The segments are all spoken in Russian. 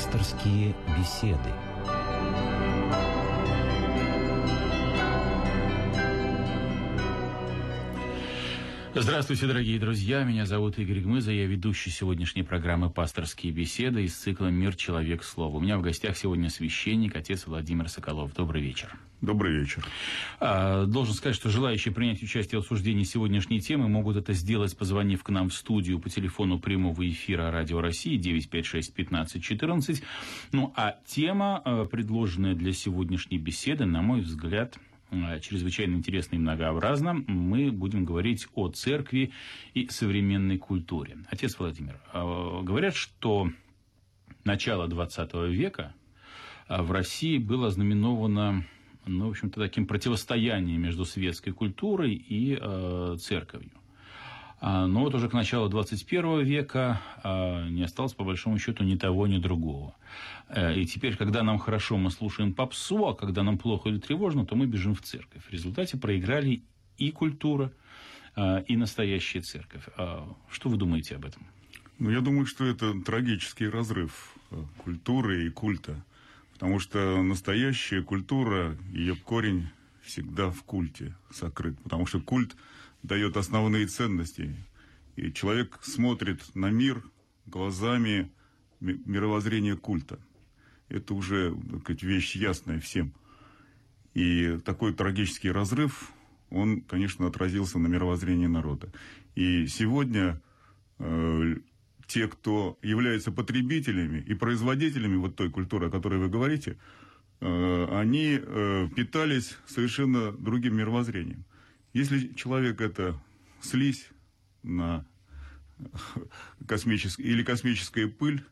Пасторские беседы. Здравствуйте, дорогие друзья. Меня зовут Игорь Гмыза. Я ведущий сегодняшней программы «Пасторские беседы» из цикла «Мир. Человек. Слово». У меня в гостях сегодня священник, отец Владимир Соколов. Добрый вечер. Добрый вечер. А, должен сказать, что желающие принять участие в обсуждении сегодняшней темы могут это сделать, позвонив к нам в студию по телефону прямого эфира Радио России 956 15 14. Ну, а тема, а, предложенная для сегодняшней беседы, на мой взгляд, Э, чрезвычайно интересно и многообразно. Мы будем говорить о церкви и современной культуре. Отец Владимир, э, говорят, что начало 20 века э, в России было знаменовано ну, в общем-то, таким противостоянием между светской культурой и э, церковью. А, но вот уже к началу 21 века а, не осталось, по большому счету, ни того, ни другого. Э, и теперь, когда нам хорошо, мы слушаем попсу, а когда нам плохо или тревожно, то мы бежим в церковь. В результате проиграли и культура, а, и настоящая церковь. Что вы думаете об этом? Ну, я думаю, что это трагический разрыв э, культуры и культа. Потому что настоящая культура, ее корень всегда в культе сокрыт. Потому что культ – дает основные ценности. И человек смотрит на мир глазами мировоззрения культа. Это уже так сказать, вещь ясная всем. И такой трагический разрыв, он, конечно, отразился на мировоззрении народа. И сегодня э, те, кто являются потребителями и производителями вот той культуры, о которой вы говорите, э, они э, питались совершенно другим мировоззрением. Если человек это слизь на космический, или космическая пыль,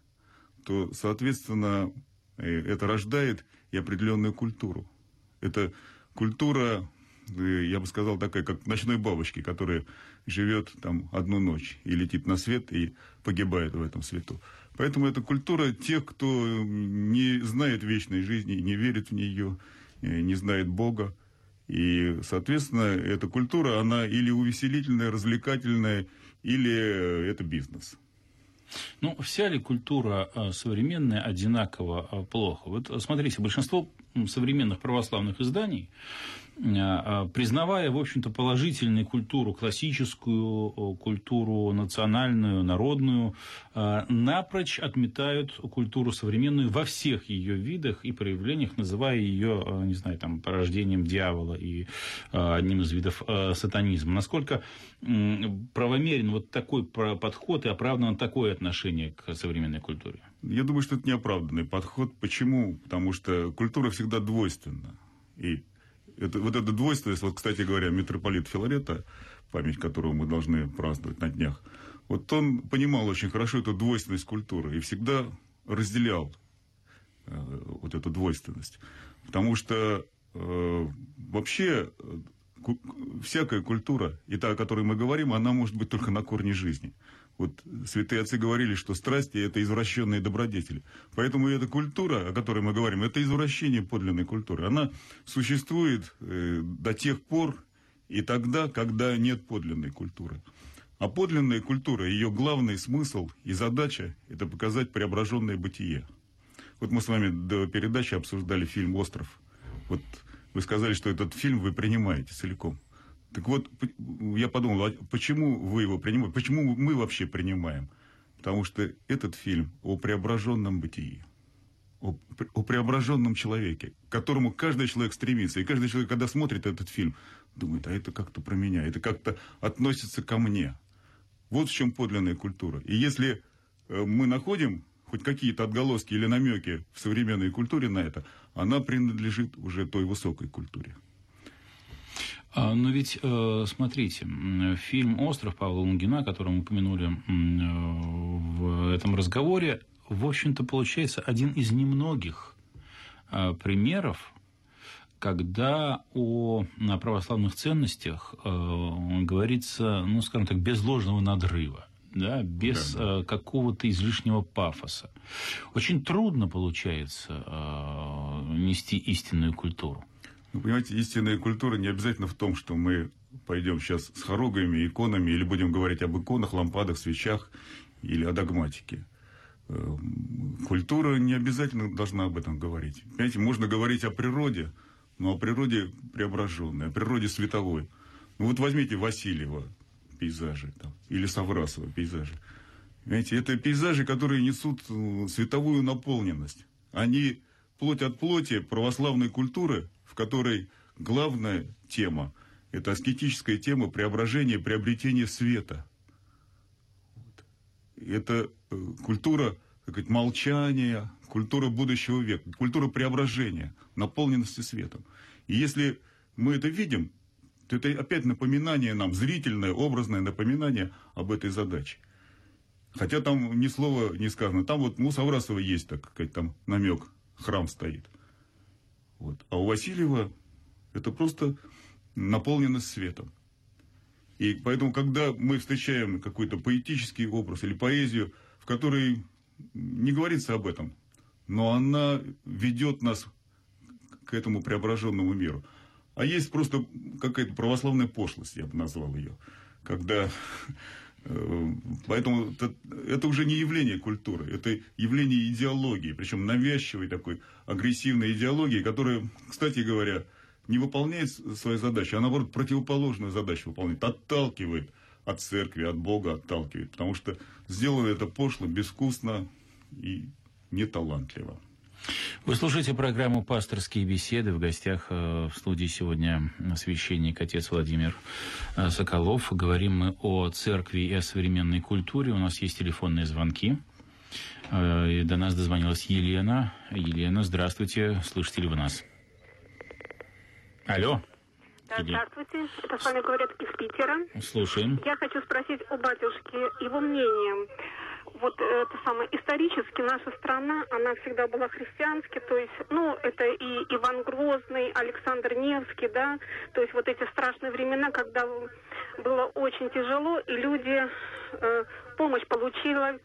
то, соответственно, э, это рождает и определенную культуру. Это культура, э, я бы сказал, такая, как ночной бабочки, которая живет там одну ночь и летит на свет и погибает в этом свету. Поэтому это культура тех, кто не знает вечной жизни, не верит в нее, э, не знает Бога. И, соответственно, эта культура, она или увеселительная, развлекательная, или э, это бизнес. Ну, вся ли культура э, современная одинаково э, плохо? Вот смотрите, большинство современных православных изданий признавая, в общем-то, положительную культуру, классическую культуру, национальную, народную, напрочь отметают культуру современную во всех ее видах и проявлениях, называя ее, не знаю, там, порождением дьявола и одним из видов сатанизма. Насколько правомерен вот такой подход и оправдано такое отношение к современной культуре? Я думаю, что это неоправданный подход. Почему? Потому что культура всегда двойственна. И это, вот эта двойственность, вот, кстати говоря, митрополит Филарета, память которого мы должны праздновать на днях, вот он понимал очень хорошо эту двойственность культуры и всегда разделял э, вот эту двойственность. Потому что э, вообще э, всякая культура, и та, о которой мы говорим, она может быть только на корне жизни. Вот святые отцы говорили, что страсти – это извращенные добродетели. Поэтому эта культура, о которой мы говорим, это извращение подлинной культуры. Она существует э, до тех пор и тогда, когда нет подлинной культуры. А подлинная культура, ее главный смысл и задача – это показать преображенное бытие. Вот мы с вами до передачи обсуждали фильм «Остров». Вот вы сказали, что этот фильм вы принимаете целиком. Так вот, я подумал, а почему вы его принимаете, почему мы вообще принимаем? Потому что этот фильм о преображенном бытии, о, о преображенном человеке, к которому каждый человек стремится. И каждый человек, когда смотрит этот фильм, думает, а это как-то про меня, это как-то относится ко мне. Вот в чем подлинная культура. И если э, мы находим хоть какие-то отголоски или намеки в современной культуре на это, она принадлежит уже той высокой культуре. А, но ведь, э, смотрите, фильм «Остров» Павла Лунгина, который мы упомянули э, в этом разговоре, в общем-то, получается один из немногих э, примеров, когда о православных ценностях говорится, ну, скажем так, без ложного надрыва да, без да, да. какого-то излишнего пафоса. Очень трудно получается нести истинную культуру. Вы понимаете, истинная культура не обязательно в том, что мы пойдем сейчас с хоругами, иконами, или будем говорить об иконах, лампадах, свечах, или о догматике. э, культура не обязательно должна об этом говорить. Понимаете, можно говорить о природе, но о природе преображенной, о природе световой. Ну вот возьмите Васильева пейзажи, там, или Саврасова пейзажи. Понимаете, это пейзажи, которые несут э, световую наполненность. Они плоть от плоти православной культуры, в которой главная тема – это аскетическая тема преображения, приобретения света. Это э, культура как сказать, молчания, культура будущего века, культура преображения, наполненности светом. И если мы это видим, это опять напоминание нам, зрительное, образное напоминание об этой задаче. Хотя там ни слова не сказано. Там вот у Саврасова есть, так сказать, там намек, храм стоит. Вот. А у Васильева это просто наполненность светом. И поэтому, когда мы встречаем какой-то поэтический образ или поэзию, в которой не говорится об этом, но она ведет нас к этому преображенному миру. А есть просто какая-то православная пошлость, я бы назвал ее, когда Э, поэтому это, это уже не явление культуры, это явление идеологии, причем навязчивой такой агрессивной идеологии, которая, кстати говоря, не выполняет свою задачу, а наоборот противоположную задачу выполняет, отталкивает от церкви, от Бога отталкивает, потому что сделано это пошло, безвкусно и неталантливо. Вы слушаете программу «Пасторские беседы». В гостях э, в студии сегодня священник отец Владимир э, Соколов. Говорим мы о церкви и о современной культуре. У нас есть телефонные звонки. Э, и до нас дозвонилась Елена. Елена, здравствуйте. Слышите ли вы нас? Алло. Да, здравствуйте. Это с вами говорят из Питера. Слушаем. Я хочу спросить у батюшки его мнение вот это самое, исторически наша страна, она всегда была христианской, то есть, ну, это и Иван Грозный, Александр Невский, да, то есть вот эти страшные времена, когда было очень тяжело, и люди э, помощь получили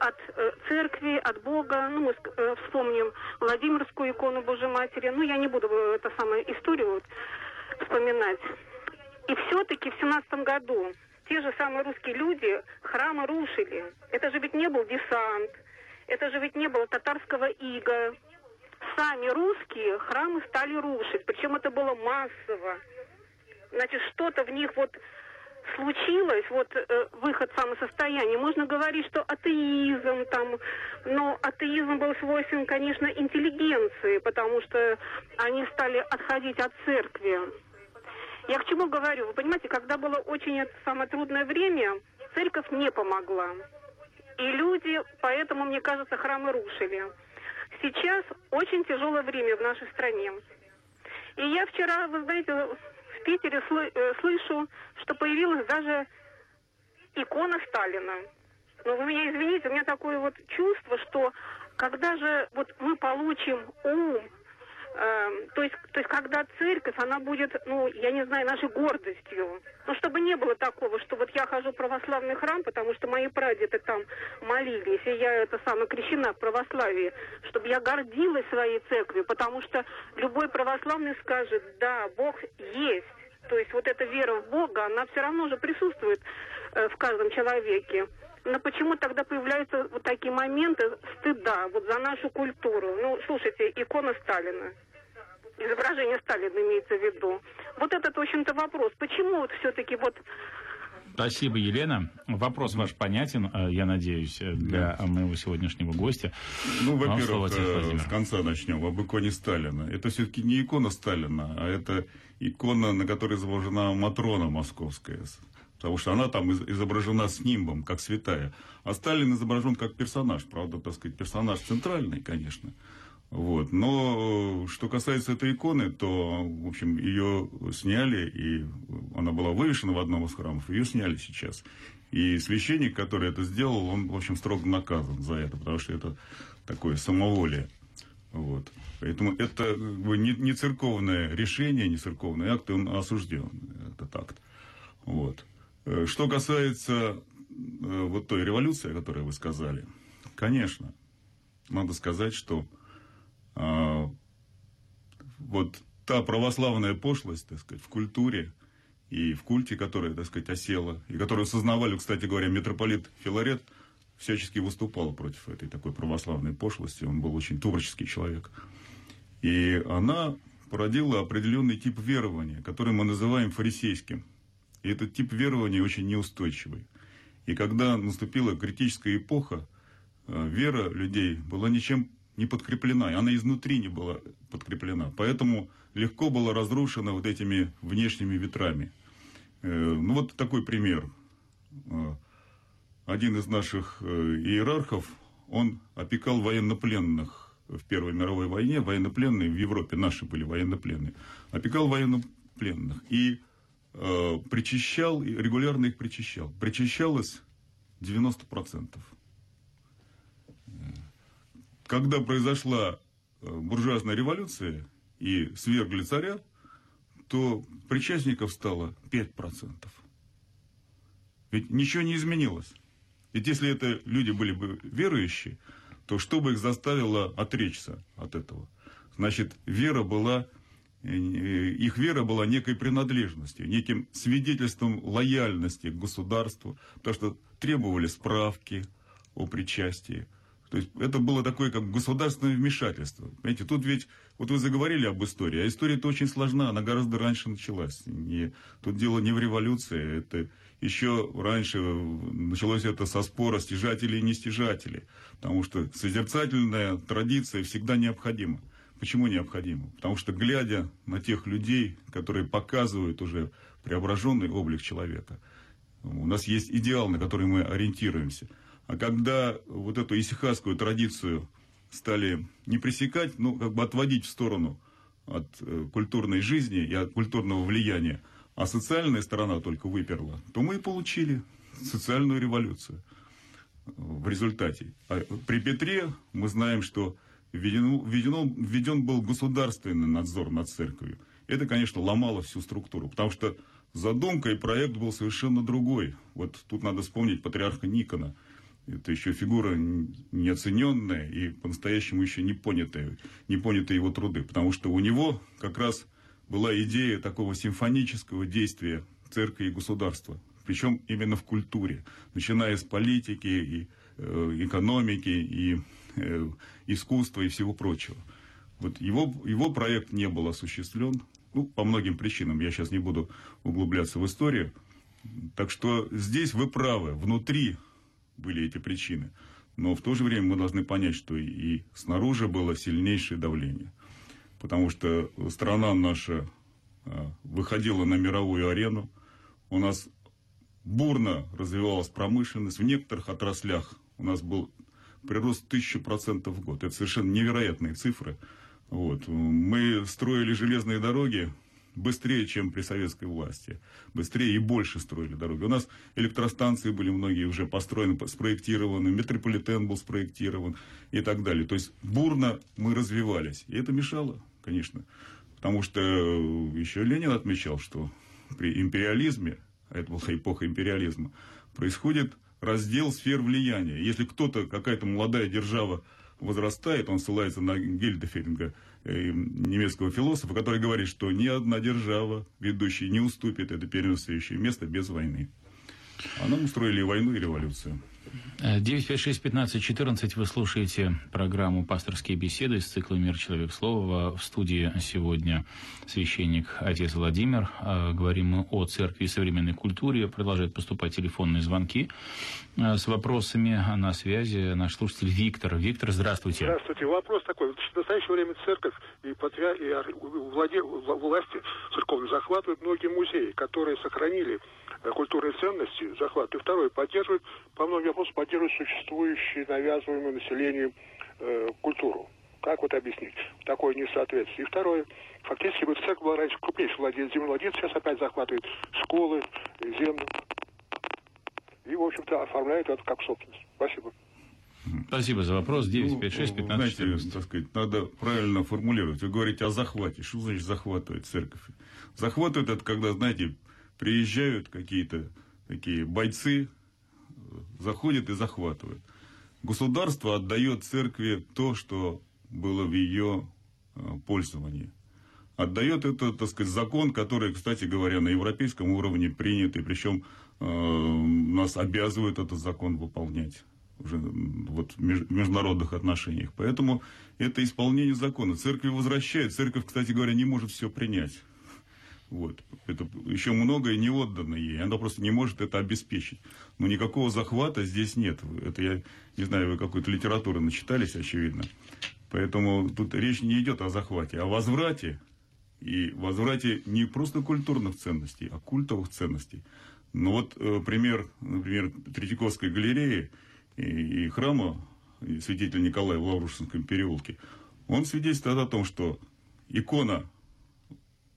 от э, церкви, от Бога, ну, мы э, вспомним Владимирскую икону Божьей Матери, ну, я не буду э, это самое историю вот, вспоминать. И все-таки в семнадцатом году те же самые русские люди храмы рушили. Это же ведь не был десант, это же ведь не было татарского ига. Сами русские храмы стали рушить, причем это было массово. Значит, что-то в них вот случилось, вот э, выход в самосостояние. Можно говорить, что атеизм там, но атеизм был свойствен, конечно, интеллигенции, потому что они стали отходить от церкви. Я к чему говорю? Вы понимаете, когда было очень это самое трудное время, церковь не помогла. И люди, поэтому, мне кажется, храмы рушили. Сейчас очень тяжелое время в нашей стране. И я вчера, вы знаете, в Питере сл- э, слышу, что появилась даже икона Сталина. Но вы меня извините, у меня такое вот чувство, что когда же вот мы получим ум, то есть, то есть, когда церковь, она будет, ну, я не знаю, нашей гордостью. Ну, чтобы не было такого, что вот я хожу в православный храм, потому что мои прадеды там молились, и я это самое крещена в православии, чтобы я гордилась своей церковью, потому что любой православный скажет, да, Бог есть. То есть вот эта вера в Бога, она все равно же присутствует э, в каждом человеке. Но почему тогда появляются вот такие моменты стыда вот за нашу культуру? Ну, слушайте, икона Сталина изображение Сталина имеется в виду. Вот этот, в общем-то, вопрос. Почему вот все-таки вот Спасибо, Елена. Вопрос ваш понятен, э, я надеюсь, э, для да. моего сегодняшнего гостя. Ну, во-первых, э, с конца начнем. Об иконе Сталина. Это все-таки не икона Сталина, а это икона, на которой изображена Матрона московская. Потому что она там изображена с нимбом, как святая. А Сталин изображен как персонаж. Правда, так сказать, персонаж центральный, конечно. Вот. Но э, что касается этой иконы, то, в общем, ее сняли, и она была вывешена в одном из храмов, ее сняли сейчас. И священник, который это сделал, он, в общем, строго наказан за это, потому что это такое самоволие. Вот. Поэтому это бы, не, не церковное решение, не церковный акт, он осужден, этот акт. Вот. Э, что касается э, вот той революции, о которой вы сказали, конечно, надо сказать, что а, вот та православная пошлость, так сказать, в культуре и в культе, которая, так сказать, осела, и которую осознавали, кстати говоря, митрополит Филарет, всячески выступал против этой такой православной пошлости. Он был очень творческий человек. И она породила определенный тип верования, который мы называем фарисейским. И этот тип верования очень неустойчивый. И когда наступила критическая эпоха, э, вера людей была ничем не подкреплена, она изнутри не была подкреплена. Поэтому легко была разрушена вот этими внешними ветрами. Э, ну вот такой пример. Э, один из наших иерархов, он опекал военнопленных в Первой мировой войне, военнопленные в Европе, наши были военнопленные, опекал военнопленных. И э, причащал, регулярно их причащал. Причащалось 90%. Когда произошла э, буржуазная революция и свергли царя, то причастников стало 5%. Ведь ничего не изменилось. Ведь если это люди были бы верующие, то что бы их заставило отречься от этого? Значит, вера была Э, их вера была некой принадлежностью, неким свидетельством лояльности к государству, потому что требовали справки о причастии. То есть это было такое, как государственное вмешательство. Понимаете, тут ведь, вот вы заговорили об истории, а история-то очень сложна, она гораздо раньше началась. Не, тут дело не в революции, это еще раньше началось это со спора стяжателей и нестяжателей, потому что созерцательная традиция всегда необходима. Почему необходимо? Потому что, глядя на тех людей, которые показывают уже преображенный облик человека, у нас есть идеал, на который мы ориентируемся. А когда вот эту исихасскую традицию стали не пресекать, ну, как бы отводить в сторону от э, культурной жизни и от культурного влияния, а социальная сторона только выперла, то мы и получили социальную революцию в результате. А при Петре мы знаем, что введен, введен, введен был государственный надзор над церковью. Это, конечно, ломало всю структуру, потому что задумка и проект был совершенно другой. Вот тут надо вспомнить патриарха Никона. Это еще фигура неоцененная и по-настоящему еще не понятая, не понятые его труды. Потому что у него как раз была идея такого симфонического действия церкви и государства. Причем именно в культуре, начиная с политики и э, экономики и Э, искусства и всего прочего. Вот его, его проект не был осуществлен, ну, по многим причинам, я сейчас не буду углубляться в историю. Так что здесь вы правы, внутри были эти причины. Но в то же время мы должны понять, что и снаружи было сильнейшее давление. Потому что страна наша э, выходила на мировую арену, у нас бурно развивалась промышленность, в некоторых отраслях у нас был прирост тысячу процентов в год. Это совершенно невероятные цифры. Вот. Мы строили железные дороги быстрее, чем при советской власти. Быстрее и больше строили дороги. У нас электростанции были многие уже построены, спроектированы, метрополитен был спроектирован и так далее. То есть бурно мы развивались. И это мешало, конечно. Потому что еще Ленин отмечал, что при империализме, а это была эпоха империализма, происходит раздел сфер влияния. Если кто-то, какая-то молодая держава возрастает, он ссылается на Гельдефельдинга, э, немецкого философа, который говорит, что ни одна держава ведущая не уступит это первенствующее место без войны. А нам устроили войну, и революцию. 956-15-14 вы слушаете программу «Пасторские беседы» из цикла «Мир. Человек. Слова». В студии сегодня священник отец Владимир. А, говорим мы о церкви и современной культуре. Продолжают поступать телефонные звонки а, с вопросами на связи. Наш слушатель Виктор. Виктор, здравствуйте. Здравствуйте. Вопрос такой. В настоящее время церковь и, патриар... и владе... власти церковные захватывают многие музеи, которые сохранили Э, культурные ценности захват. И второе, поддерживает, по многим вопросам, поддерживает существующую, навязываемую населению э, культуру. Как вот объяснить такое несоответствие? И второе, фактически вот церковь была раньше крупнейший владелец землевладелец, сейчас опять захватывает школы, землю. И, в общем-то, оформляет это как собственность. Спасибо. Спасибо за вопрос. 956 15 Знаете, 14. так сказать, надо правильно формулировать. Вы говорите о захвате. Что значит захватывать церковь? Захватывает это, когда, знаете, приезжают какие-то такие бойцы, заходят и захватывают. Государство отдает церкви то, что было в ее э, пользовании. Отдает это, так сказать, закон, который, кстати говоря, на европейском уровне принят, и причем э, нас обязывает этот закон выполнять. уже вот, в международных отношениях. Поэтому это исполнение закона. Церковь возвращает. Церковь, кстати говоря, не может все принять. Вот. Это еще многое не отдано ей. Она просто не может это обеспечить. Но никакого захвата здесь нет. Это я не знаю, вы какой-то литературы начитались, очевидно. Поэтому тут речь не идет о захвате, а о возврате. И возврате не просто культурных ценностей, а культовых ценностей. Ну вот э, пример, например, Третьяковской галереи и, и храма и святителя Николая в Лаврушинском переулке, он свидетельствует о том, что икона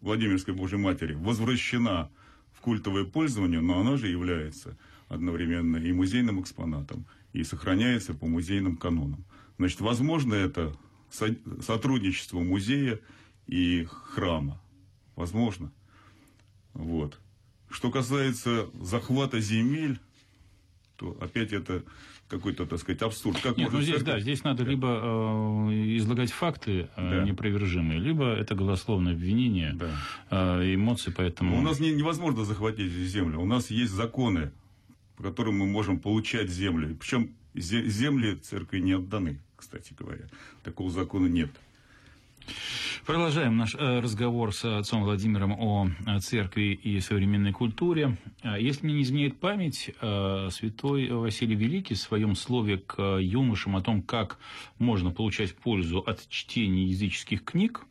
Владимирской Божьей Матери возвращена в культовое пользование, но она же является одновременно и музейным экспонатом, и сохраняется по музейным канонам. Значит, возможно это сотрудничество музея и храма. Возможно. Вот. Что касается захвата земель, то опять это какой-то, так сказать, абсурд. Как Нет, ну здесь, церковь... да, здесь надо да. либо э, излагать факты э, да. непровержимые, либо это голословное обвинение, да. э, эмоции, поэтому... Но у нас не, невозможно захватить землю. У нас есть законы, по которым мы можем получать землю. Причем земли церкви не отданы, кстати говоря. Такого закона нет. Продолжаем наш э, разговор с отцом Владимиром о церкви и современной культуре. А если мне не изменяет память, э, святой Василий Великий в своем слове к юношам о том, как можно получать пользу от чтения языческих книг,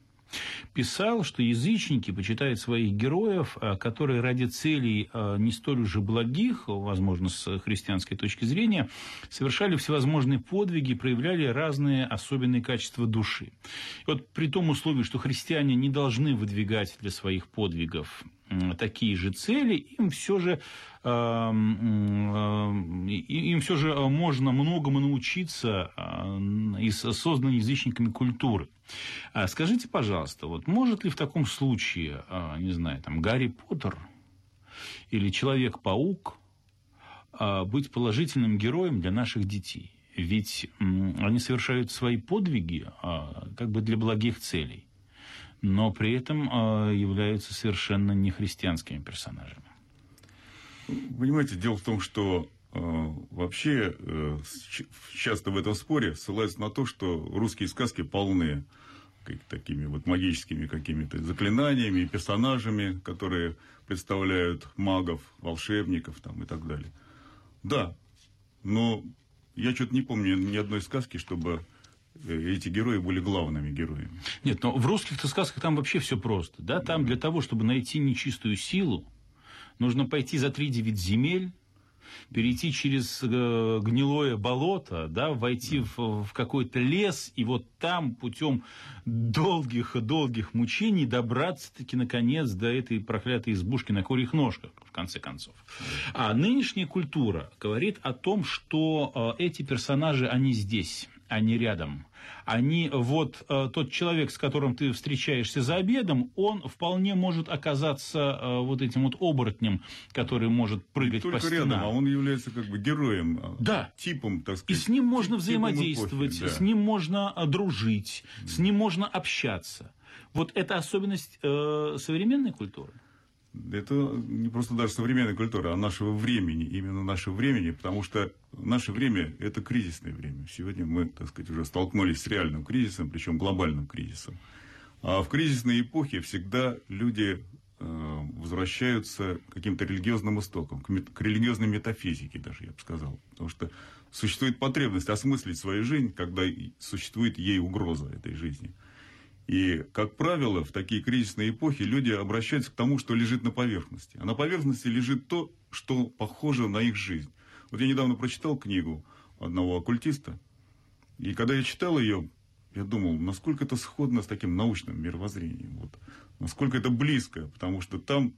писал, что язычники почитают своих героев, а, которые ради целей а, не столь уже благих, возможно, с христианской точки зрения, совершали всевозможные подвиги, проявляли разные особенные качества души. И вот при том условии, что христиане не должны выдвигать для своих подвигов такие же цели, им все же им все же можно многому научиться из созданной язычниками культуры. А скажите, пожалуйста, вот может ли в таком случае, а, не знаю, там Гарри Поттер или Человек-паук быть положительным героем для наших детей? Ведь они совершают свои подвиги как бы для благих целей, но при этом являются совершенно нехристианскими персонажами. Понимаете, дело в том, что э, вообще э, часто в этом споре ссылаются на то, что русские сказки полны такими вот магическими какими-то заклинаниями, персонажами, которые представляют магов, волшебников там, и так далее. Да, но я что-то не помню ни одной сказки, чтобы эти герои были главными героями. Нет, но в русских-то сказках там вообще все просто. Да? Там для того, чтобы найти нечистую силу, Нужно пойти за три девять земель, перейти через э, гнилое болото, да, войти в, в какой-то лес, и вот там путем долгих-долгих мучений добраться-таки, наконец, до этой проклятой избушки на курьих ножках, в конце концов. А нынешняя культура говорит о том, что э, эти персонажи, они здесь, они рядом они вот э, тот человек, с которым ты встречаешься за обедом, он вполне может оказаться э, вот этим вот оборотнем, который может прыгать Не по стенам. рядом, а он является как бы героем, э, да. типом, так сказать. И с ним можно взаимодействовать, эпохи, да. с ним можно э, дружить, с ним можно общаться. Вот это особенность э, современной культуры это не просто даже современная культура, а нашего времени, именно нашего времени, потому что наше время – это кризисное время. Сегодня мы, так сказать, уже столкнулись с реальным кризисом, причем глобальным кризисом. А в кризисной эпохе всегда люди э, возвращаются к каким-то религиозным истокам, к, к религиозной метафизике даже, я бы сказал. Потому что существует потребность осмыслить свою жизнь, когда существует ей угроза этой жизни – и, как правило, в такие кризисные эпохи люди обращаются к тому, что лежит на поверхности. А на поверхности лежит то, что похоже на их жизнь. Вот я недавно прочитал книгу одного оккультиста, и когда я читал ее, я думал, насколько это сходно с таким научным мировоззрением. Вот, насколько это близко, потому что там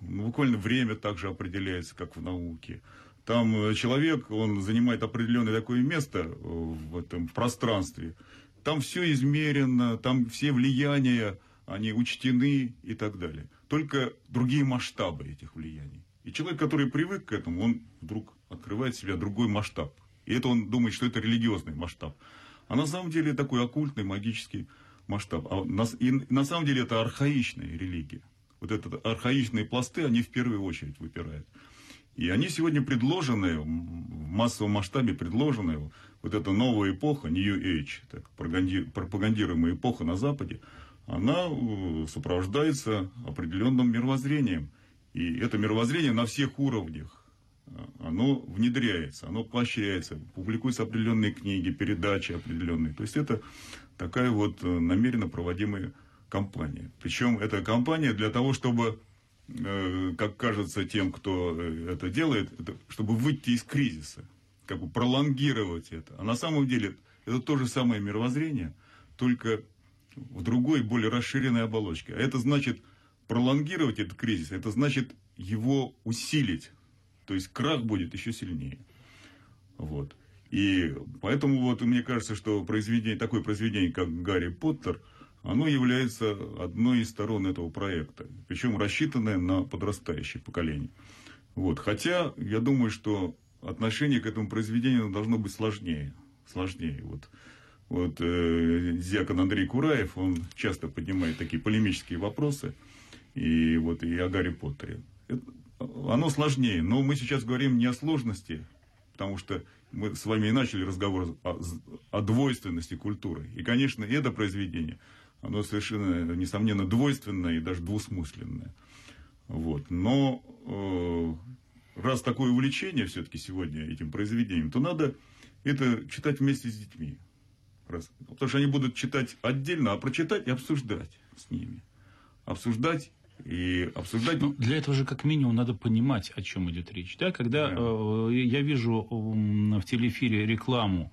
ну, буквально время также определяется, как в науке. Там э, человек, он занимает определенное такое место в этом пространстве, там все измерено, там все влияния, они учтены и так далее. Только другие масштабы этих влияний. И человек, который привык к этому, он вдруг открывает себе другой масштаб. И это он думает, что это религиозный масштаб. А на самом деле такой оккультный, магический масштаб. А на, и на самом деле это архаичная религия. Вот это архаичные пласты, они в первую очередь выпирают. И они сегодня предложены в массовом масштабе предложенная вот эта новая эпоха, New Age, так, пропагандируемая эпоха на Западе, она э, сопровождается определенным мировоззрением. И это мировоззрение на всех уровнях. Э, оно внедряется, оно поощряется, публикуются определенные книги, передачи определенные. То есть это такая вот э, намеренно проводимая кампания. Причем эта кампания для того, чтобы, как кажется тем, кто это делает, чтобы выйти из кризиса, как бы пролонгировать это. А на самом деле это то же самое мировоззрение, только в другой, более расширенной оболочке. А это значит пролонгировать этот кризис, это значит его усилить. То есть крах будет еще сильнее. Вот. И поэтому вот мне кажется, что произведение, такое произведение, как Гарри Поттер, оно является одной из сторон этого проекта. Причем рассчитанное на подрастающее поколение. Вот. Хотя я думаю, что отношение к этому произведению должно быть сложнее. Сложнее. Вот вот э, Зякон Андрей Кураев, он часто поднимает такие полемические вопросы, и вот и о Гарри Поттере. Это, оно сложнее, но мы сейчас говорим не о сложности, потому что мы с вами и начали разговор о, о двойственности культуры. И, конечно, это произведение, оно совершенно, несомненно, двойственное и даже двусмысленное. Вот. Но э, раз такое увлечение все-таки сегодня этим произведением, то надо это читать вместе с детьми. Раз. Потому что они будут читать отдельно, а прочитать и обсуждать с ними. Обсуждать и обсуждать. Ну, для этого же как минимум надо понимать, о чем идет речь. Да? Когда да. Э, я вижу э, в телеэфире рекламу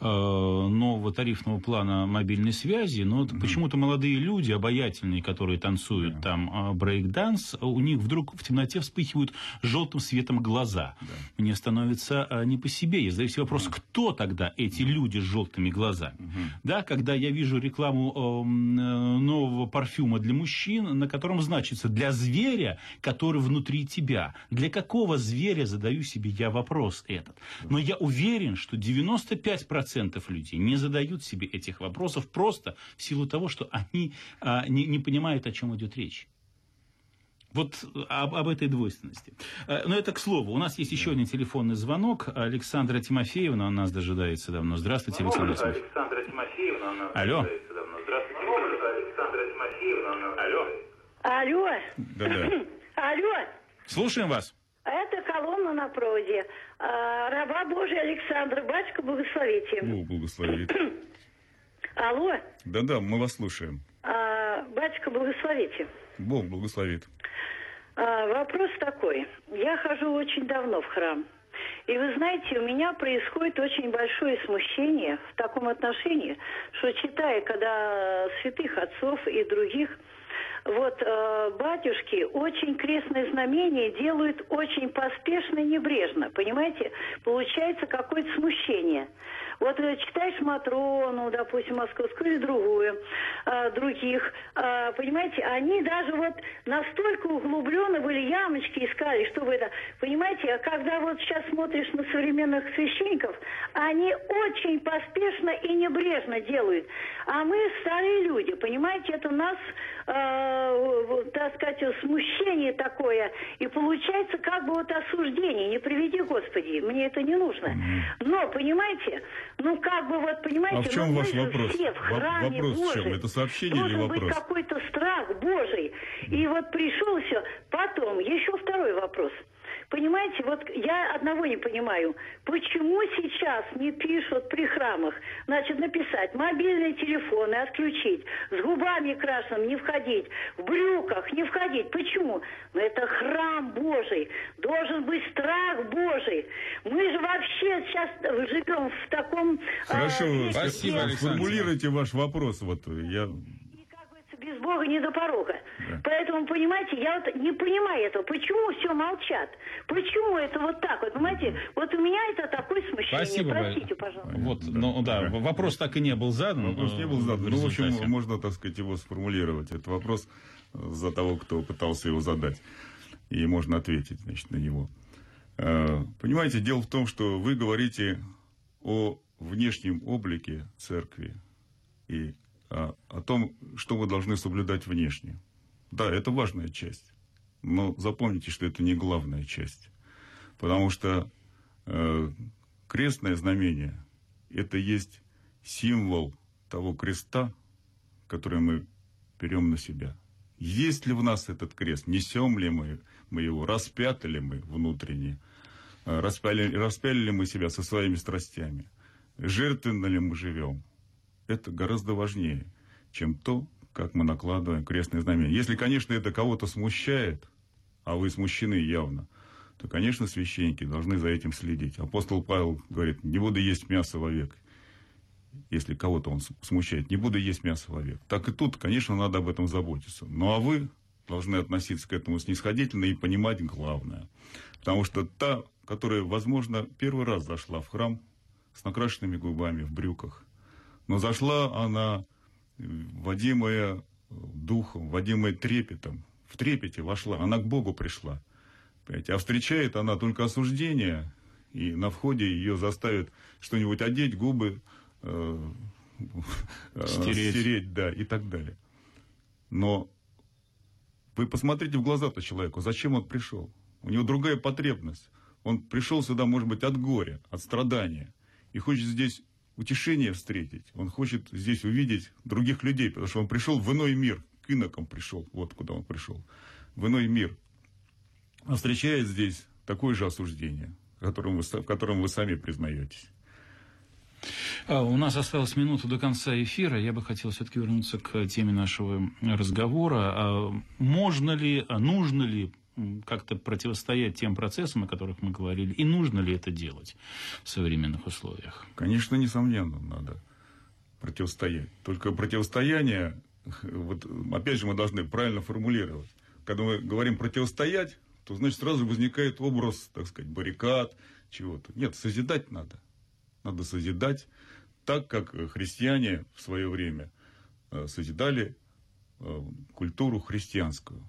э, нового тарифного плана мобильной связи, но угу. почему-то молодые люди, обаятельные, которые танцуют да. там э, брейк-данс, у них вдруг в темноте вспыхивают желтым светом глаза. Да. Мне становится э, не по себе. Я задаю себе вопрос, да. кто тогда эти люди с желтыми глазами? Угу. Да, когда я вижу рекламу э, нового парфюма для мужчин, на котором знаю, значится для зверя, который внутри тебя. Для какого зверя, задаю себе я вопрос этот. Но я уверен, что 95% людей не задают себе этих вопросов просто в силу того, что они а, не, не понимают, о чем идет речь. Вот об, об этой двойственности. А, но это к слову. У нас есть еще один телефонный звонок. Александра Тимофеевна у нас дожидается давно. Здравствуйте, Александра Тимофеевна. Александра Тимофеевна Алло. дожидается давно. Здравствуйте, Александра Тимофеевна у нас. Алло. Да-да. Алло. Слушаем вас. Это колонна на проводе. А, раба Божия Александра, батюшка, благословите. Бог благословит. Алло. Да-да, мы вас слушаем. А, батюшка, благословите. Бог благословит. А, вопрос такой. Я хожу очень давно в храм. И вы знаете, у меня происходит очень большое смущение в таком отношении, что читая, когда святых отцов и других вот э, батюшки очень крестное знамение делают очень поспешно и небрежно, понимаете? Получается какое-то смущение. Вот э, читаешь Матрону, допустим, московскую или другую, э, других, э, понимаете, они даже вот настолько углубленно были ямочки искали, чтобы это, понимаете, а когда вот сейчас смотришь на современных священников, они очень поспешно и небрежно делают. А мы старые люди, понимаете, это у нас, э, так сказать, смущение такое, и получается как бы вот осуждение, не приведи Господи, мне это не нужно. Но, понимаете, ну, как бы вот, понимаете... А в чем ну, ваш вопрос? Все в храме вопрос Божий. в чем? Это сообщение или вопрос? быть какой-то страх Божий. И вот пришел все. Потом, еще второй вопрос. Понимаете, вот я одного не понимаю. Почему сейчас не пишут при храмах? Значит, написать мобильные телефоны отключить, с губами красным не входить, в брюках не входить. Почему? Но это храм Божий. Должен быть страх Божий. Мы же вообще сейчас живем в таком... А, Хорошо, э, спасибо, Сформулируйте ваш вопрос. Вот я без Бога не до порога. Да. Поэтому, понимаете, я вот не понимаю этого. Почему все молчат? Почему это вот так? Вот, понимаете, вот у меня это такое смущение. Спасибо. Простите, пожалуйста. Вот, да. ну да, да, вопрос так и не был задан. Вопрос не был задан. Ну, в общем, можно, так сказать, его сформулировать. Это вопрос за того, кто пытался его задать. И можно ответить, значит, на него. Э, понимаете, дело в том, что вы говорите о внешнем облике церкви и о, о том, что мы должны соблюдать внешне. Да, это важная часть. Но запомните, что это не главная часть. Потому что Э, крестное знамение – это есть символ того креста, который мы берем на себя. Есть ли в нас этот крест? Несем ли мы, мы его? Распяты ли мы внутренне? Распяли, распяли ли мы себя со своими страстями? Жертвенно ли мы живем? Это гораздо важнее, чем то, как мы накладываем крестное знамение. Если, конечно, это кого-то смущает, а вы смущены явно, то, конечно, священники должны за этим следить. Апостол Павел говорит, не буду есть мясо вовек. Если кого-то он смущает, не буду есть мясо вовек. Так и тут, конечно, надо об этом заботиться. Ну, а вы должны относиться к этому снисходительно и понимать главное. Потому что та, которая, возможно, первый раз зашла в храм с накрашенными губами, в брюках, но зашла она водимая духом, водимая трепетом, в трепете вошла, она к Богу пришла. Понимаете? А встречает она только осуждение, и на входе ее заставят что-нибудь одеть, губы э, э, стереть. стереть, да, и так далее. Но вы посмотрите в глаза-то человеку, зачем он пришел? У него другая потребность. Он пришел сюда, может быть, от горя, от страдания. И хочет здесь утешение встретить. Он хочет здесь увидеть других людей, потому что он пришел в иной мир. К инокам пришел, вот куда он пришел. В иной мир. А встречает здесь такое же осуждение, в котором вы, в котором вы сами признаетесь. А, у нас осталась минута до конца эфира. Я бы хотел все-таки вернуться к теме нашего разговора. А можно ли, а нужно ли как-то противостоять тем процессам, о которых мы говорили, и нужно ли это делать в современных условиях? Конечно, несомненно, надо противостоять. Только противостояние, вот опять же мы должны правильно формулировать. Когда мы говорим противостоять, то значит сразу возникает образ, так сказать, баррикад, чего-то. Нет, созидать надо. Надо созидать так, как христиане в свое время э, созидали э, культуру христианскую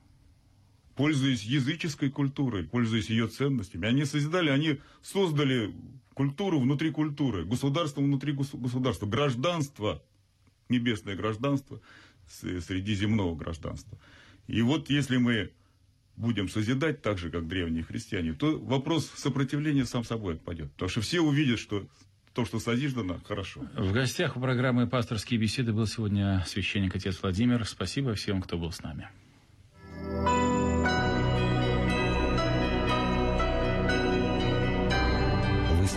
пользуясь языческой культурой, пользуясь ее ценностями. Они созидали, они создали культуру внутри культуры, государство внутри государства, гражданство, небесное гражданство среди земного гражданства. И вот если мы будем созидать так же, как древние христиане, то вопрос сопротивления сам собой отпадет. Потому что все увидят, что то, что созиждано, хорошо. В гостях у программы «Пасторские беседы» был сегодня священник отец Владимир. Спасибо всем, кто был с нами.